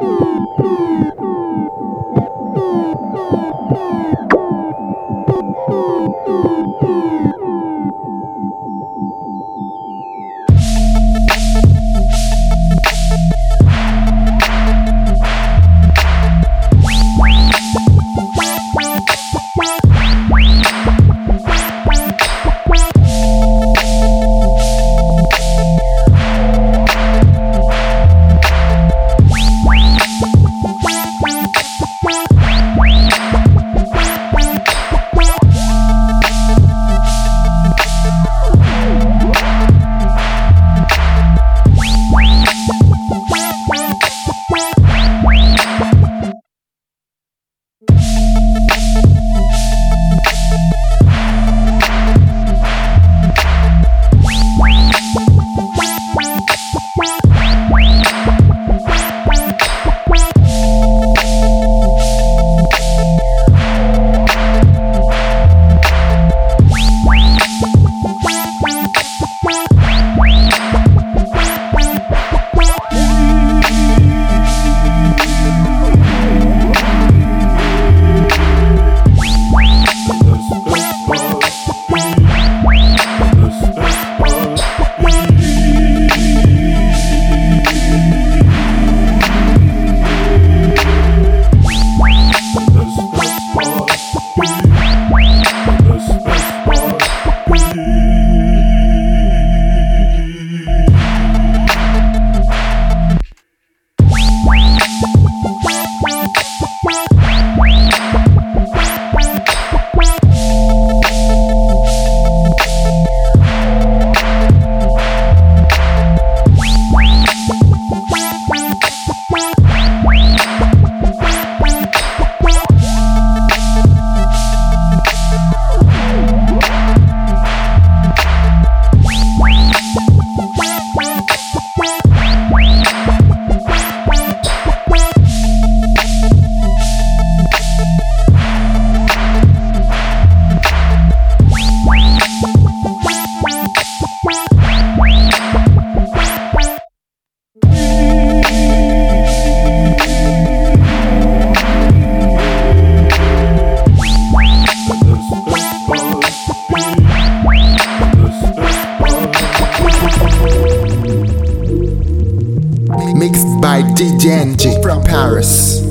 Bye. by DJ NG from Paris.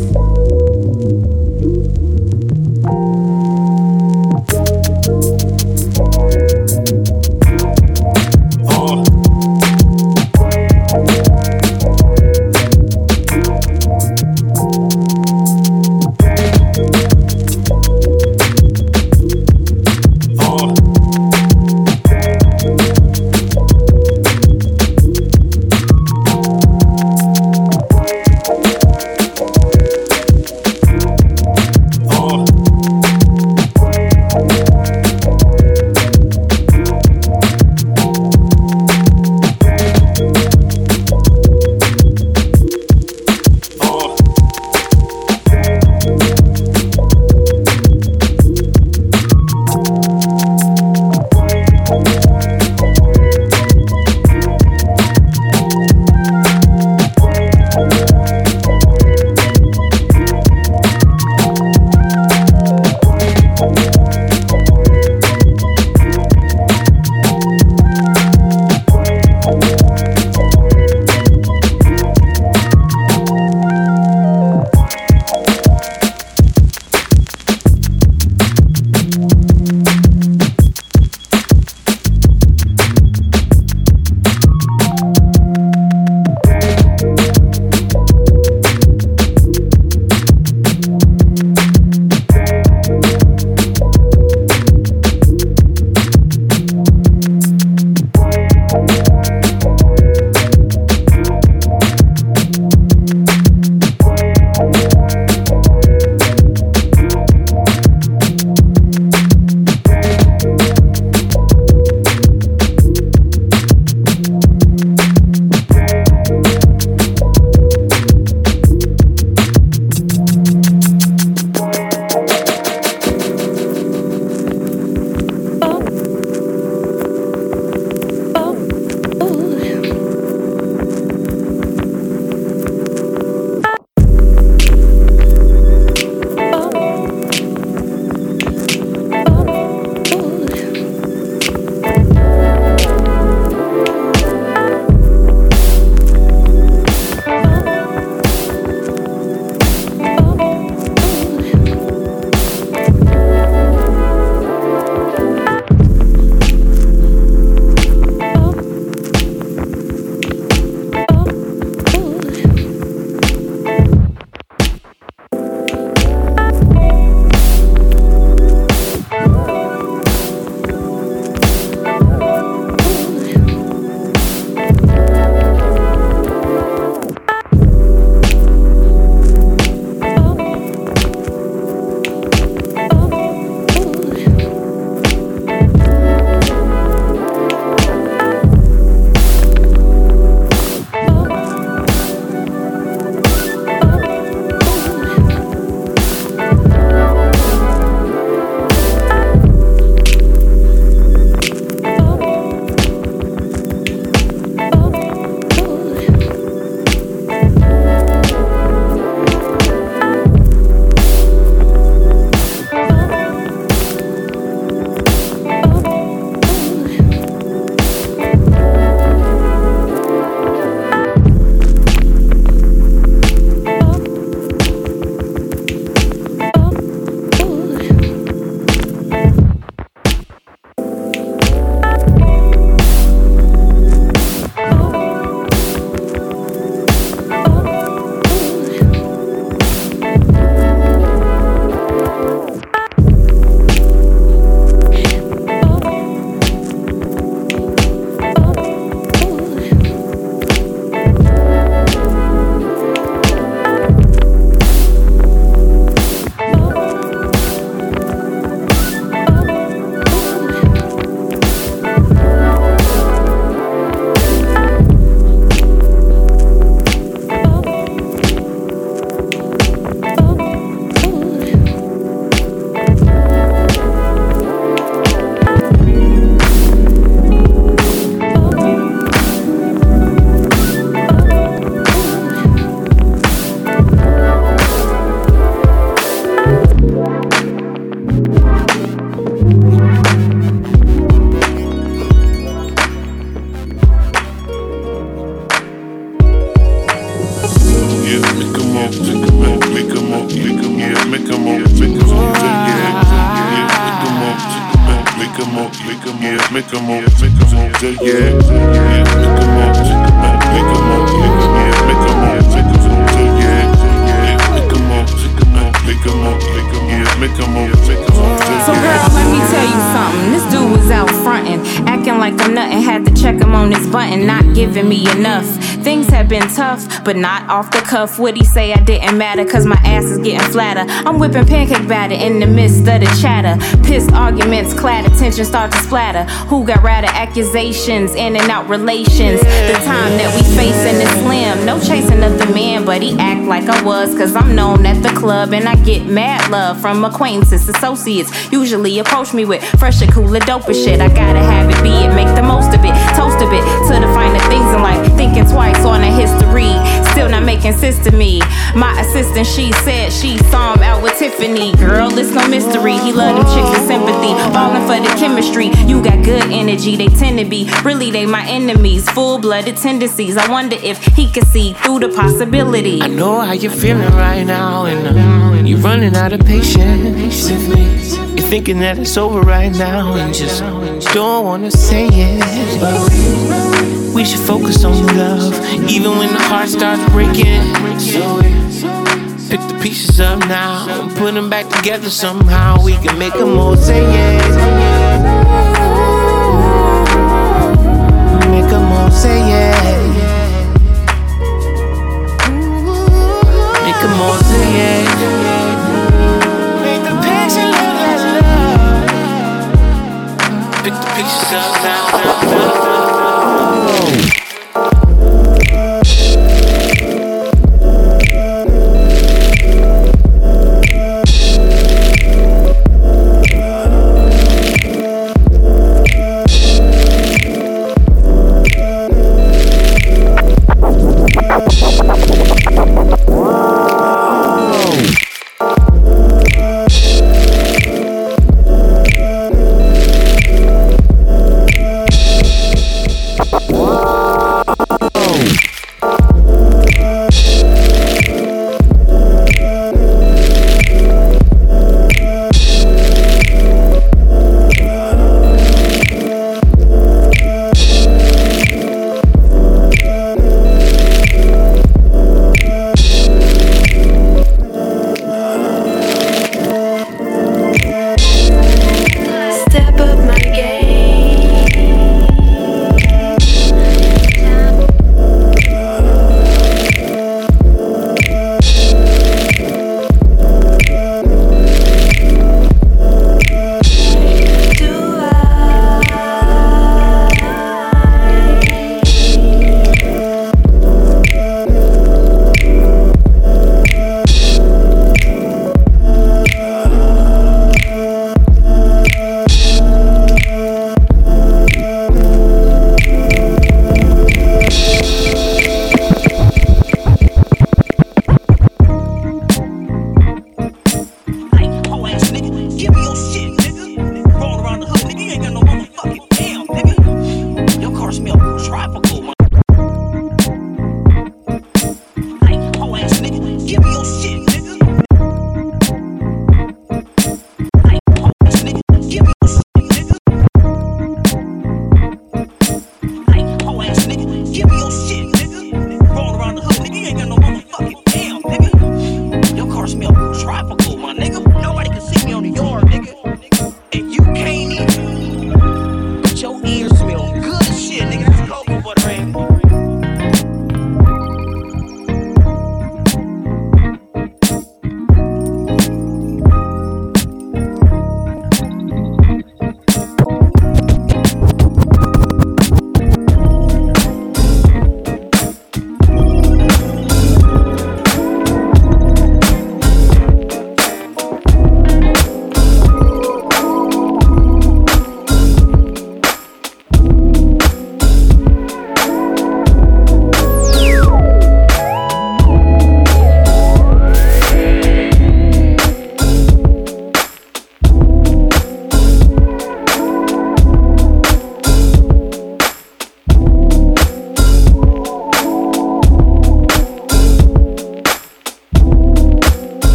Move, yeah, make make a So girl, let me tell you something. This dude was out frontin', acting like I'm nothing. Had to check him on his button, not giving me enough. Things have been tough, but not off the cuff. Would he say I didn't matter? Cause my ass is getting flatter. I'm whipping pancake batter in the midst of the chatter. Pissed arguments clatter, tension start to splatter. Who got rather accusations, in and out relations? The time that we facing is slim. No chasing of the man, but he act like I was. Cause I'm known at the club and I get mad love from acquaintances, associates. Usually approach me with fresher, cooler, doper shit. I gotta have it, be it, make the most of it. Toast a bit to the finer things in life. Thinking twice on a history. Still not making sense to me. My assistant, she said she saw him out with Tiffany. Girl, it's no mystery. He love them chicks with sympathy. Falling for the chemistry. You got good energy, they tend to be. Really, they my enemies. Full blooded tendencies. I wonder if he could see through the possibility. I know how you're feeling right now, and uh, you're running out of patience with me. You're thinking that it's over right now, and just don't wanna say it. But we should focus on love, even when the heart starts breaking. So pick the pieces up now put them back together somehow. We can make a all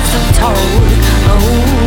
I've told. Oh.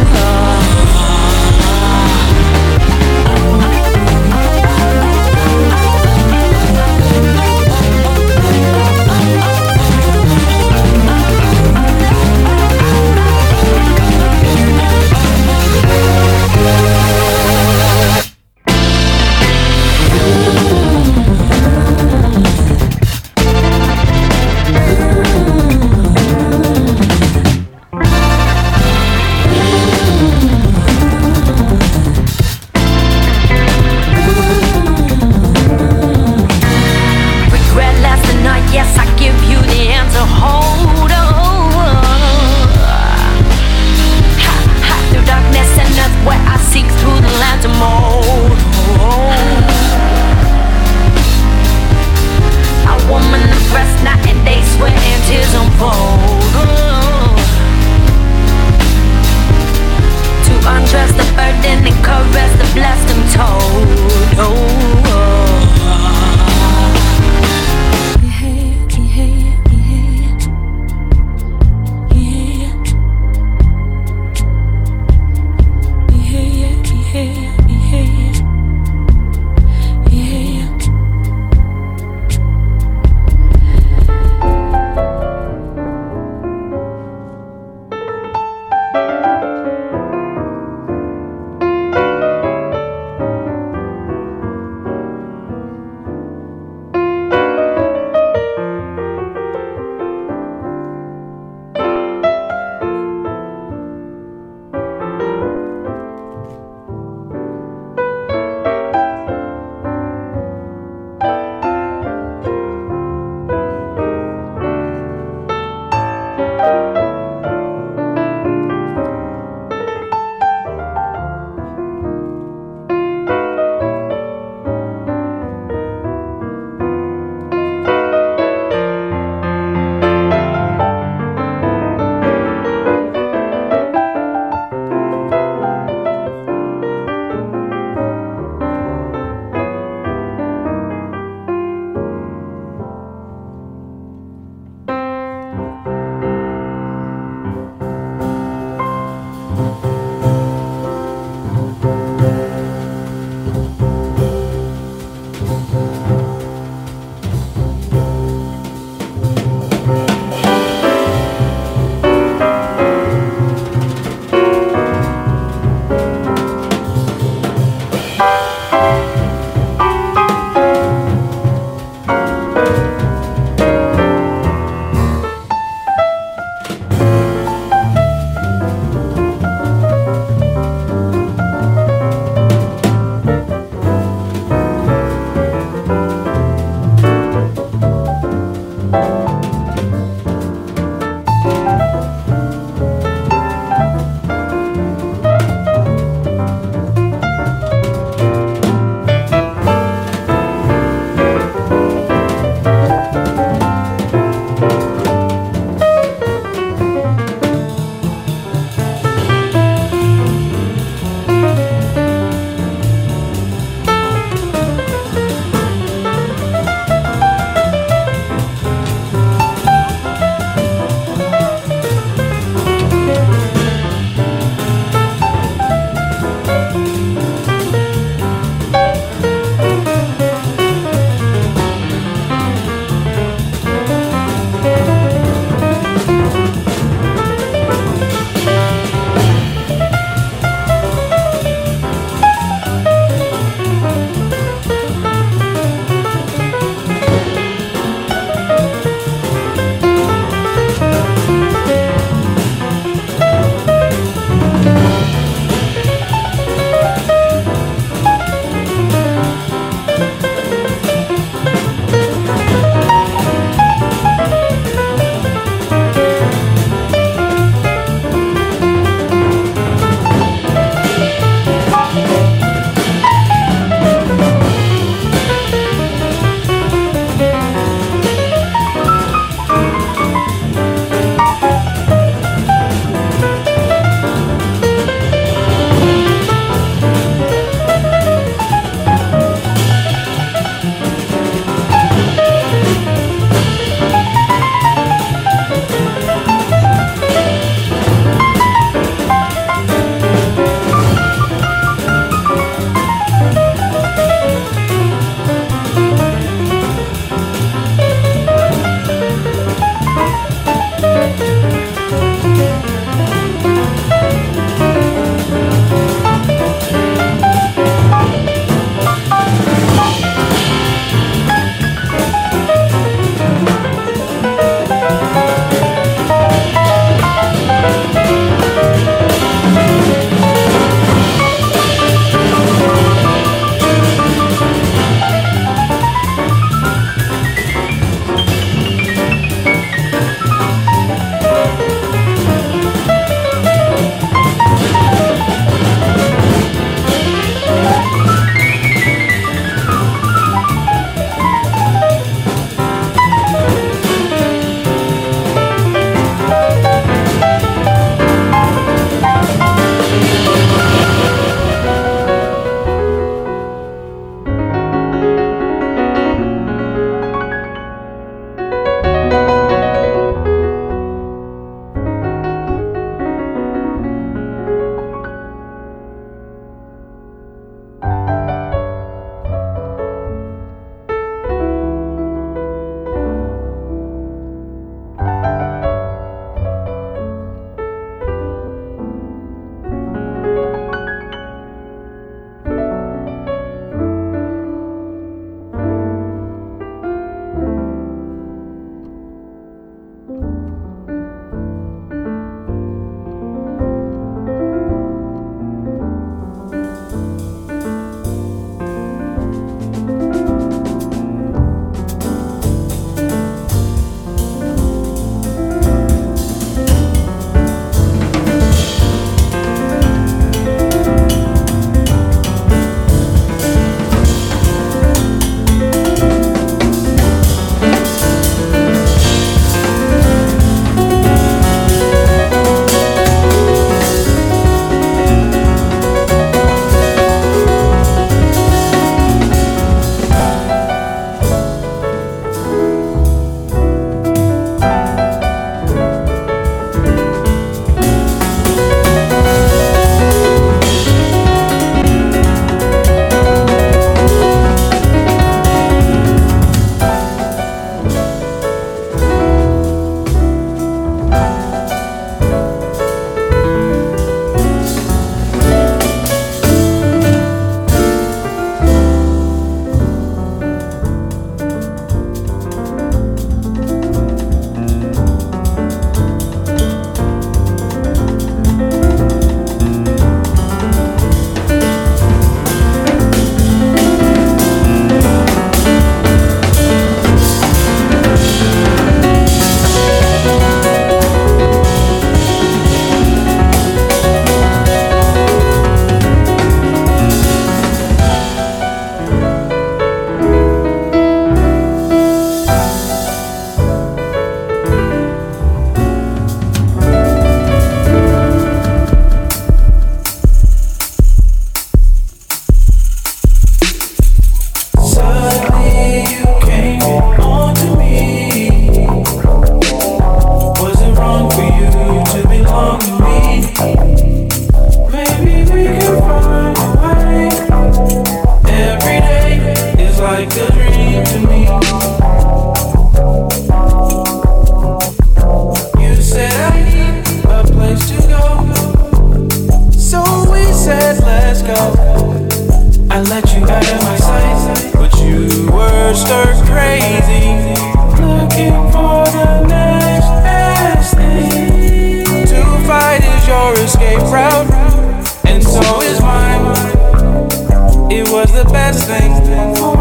Thing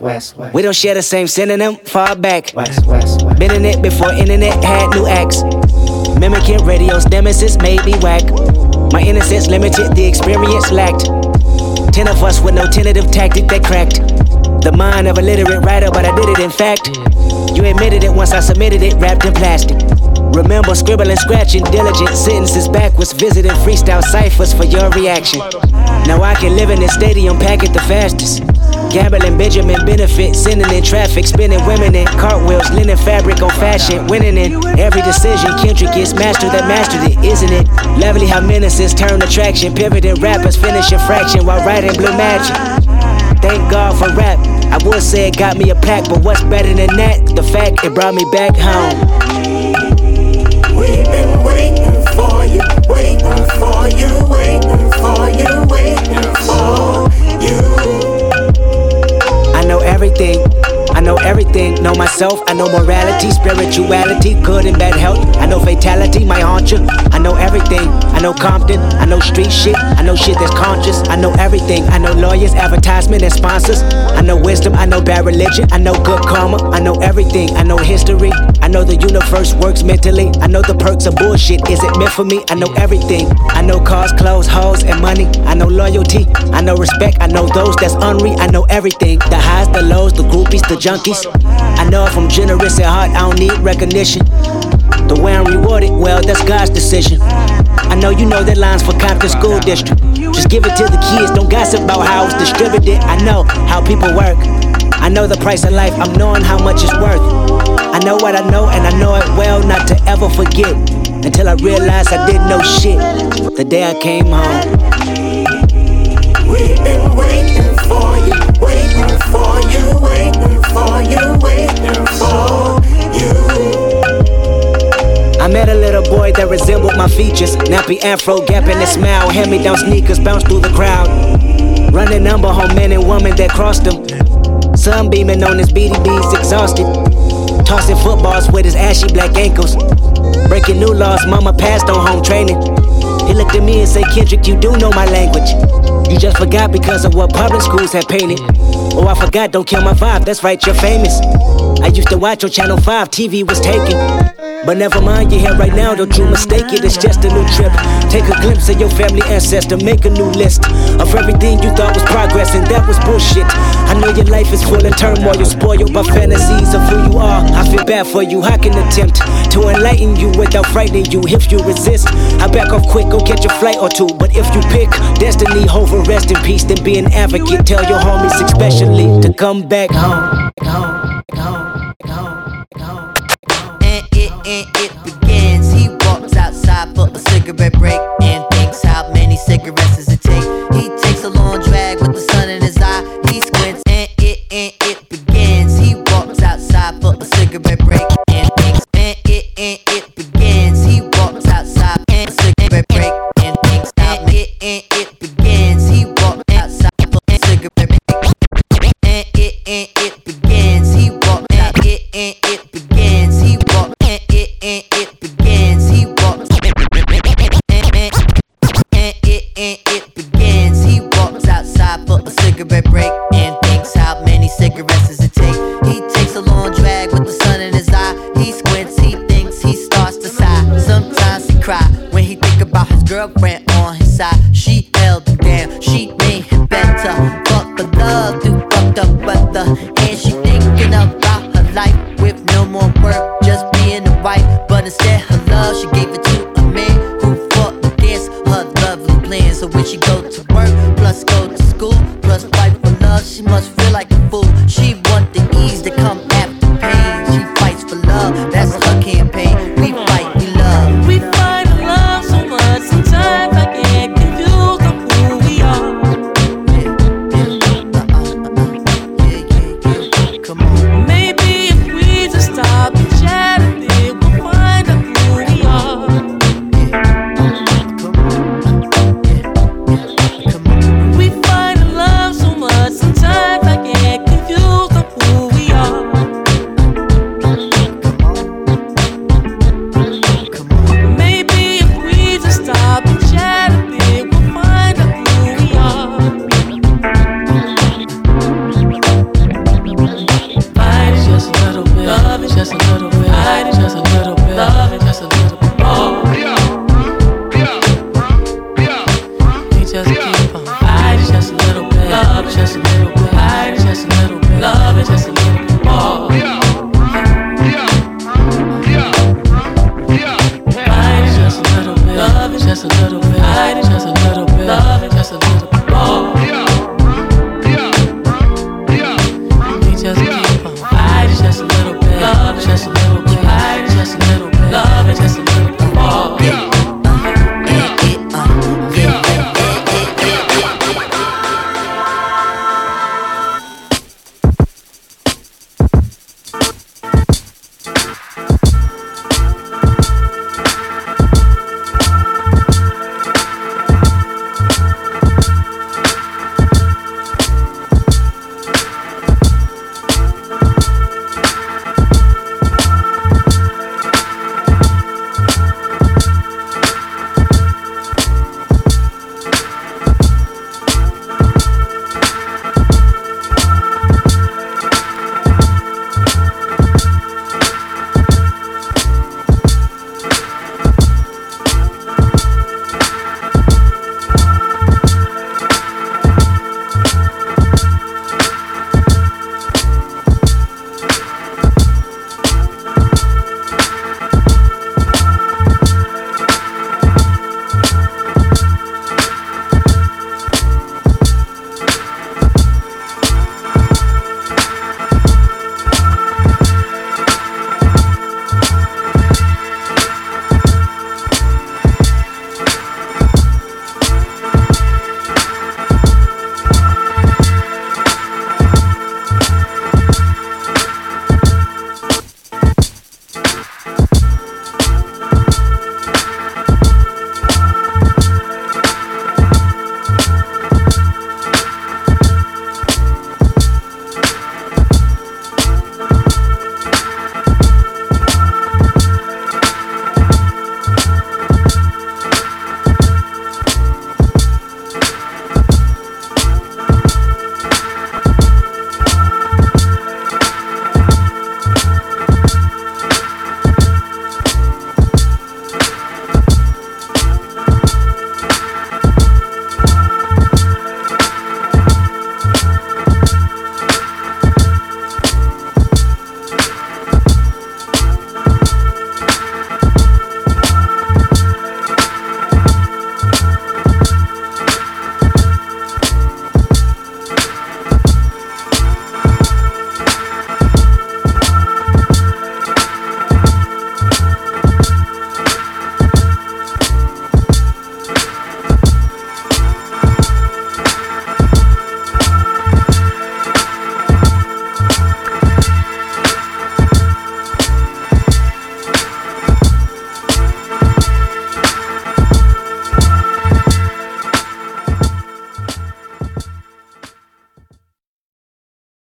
West, west, west. We don't share the same synonym, far back. West, west, west. Been in it before internet had new acts. Mimicking radio's nemesis made me whack. My innocence limited, the experience lacked. Ten of us with no tentative tactic that cracked. The mind of a literate writer, but I did it in fact. You admitted it once I submitted it, wrapped in plastic. Remember scribbling, scratching, diligent sentences backwards, visiting freestyle ciphers for your reaction. Now I can live in this stadium, pack it the fastest. Gambling Benjamin benefit, sending in traffic, spinning women in cartwheels, linen fabric on fashion, winning in every decision. Kendrick gets master that mastered it, isn't it? Lovely how menaces turn attraction, pivoting rappers finishing fraction while writing blue magic. Thank God for rap. I would say it got me a pack, but what's better than that? The fact it brought me back home. We've been waiting for you, waiting for you, waiting everything. Know everything. Know myself. I know morality, spirituality, good and bad health. I know fatality, my haunt you. I know everything. I know Compton. I know street shit. I know shit that's conscious. I know everything. I know lawyers, advertisement, and sponsors. I know wisdom. I know bad religion. I know good karma. I know everything. I know history. I know the universe works mentally. I know the perks of bullshit. Is it meant for me? I know everything. I know cars, clothes, hoes, and money. I know loyalty. I know respect. I know those that's unreal. I know everything. The highs, the lows, the groupies, the junkies. I know if I'm generous at heart, I don't need recognition. The way I'm rewarded, well, that's God's decision. I know you know that line's for Compton School District. Just give it to the kids, don't gossip about how it's distributed. I know how people work. I know the price of life, I'm knowing how much it's worth. I know what I know, and I know it well not to ever forget. Until I realized I didn't know shit the day I came home. We've been waiting for you, waiting for you, waiting I met a little boy that resembled my features. Nappy afro, gap in smile. Hand me down sneakers, bounce through the crowd. Running number home men and women that crossed him. Sun beaming on his BVDs, exhausted. Tossing footballs with his ashy black ankles. Breaking new laws, mama passed on home training. He looked at me and said, Kendrick, you do know my language. You just forgot because of what public schools have painted. Oh, I forgot, don't kill my vibe, that's right, you're famous. I used to watch on Channel 5, TV was taken. But never mind, you're here right now, don't you mistake it, it's just a new trip. Take a glimpse of your family ancestor, make a new list of everything you thought was progress, and that was bullshit. I know your life is full of turmoil, spoiled by fantasies of who you are. I feel bad for you, I can attempt to enlighten you without frightening you. If you resist, I back off quick, go catch a flight or two. But if you pick destiny over rest in peace, then be an advocate. Tell your homies, especially, to come back home,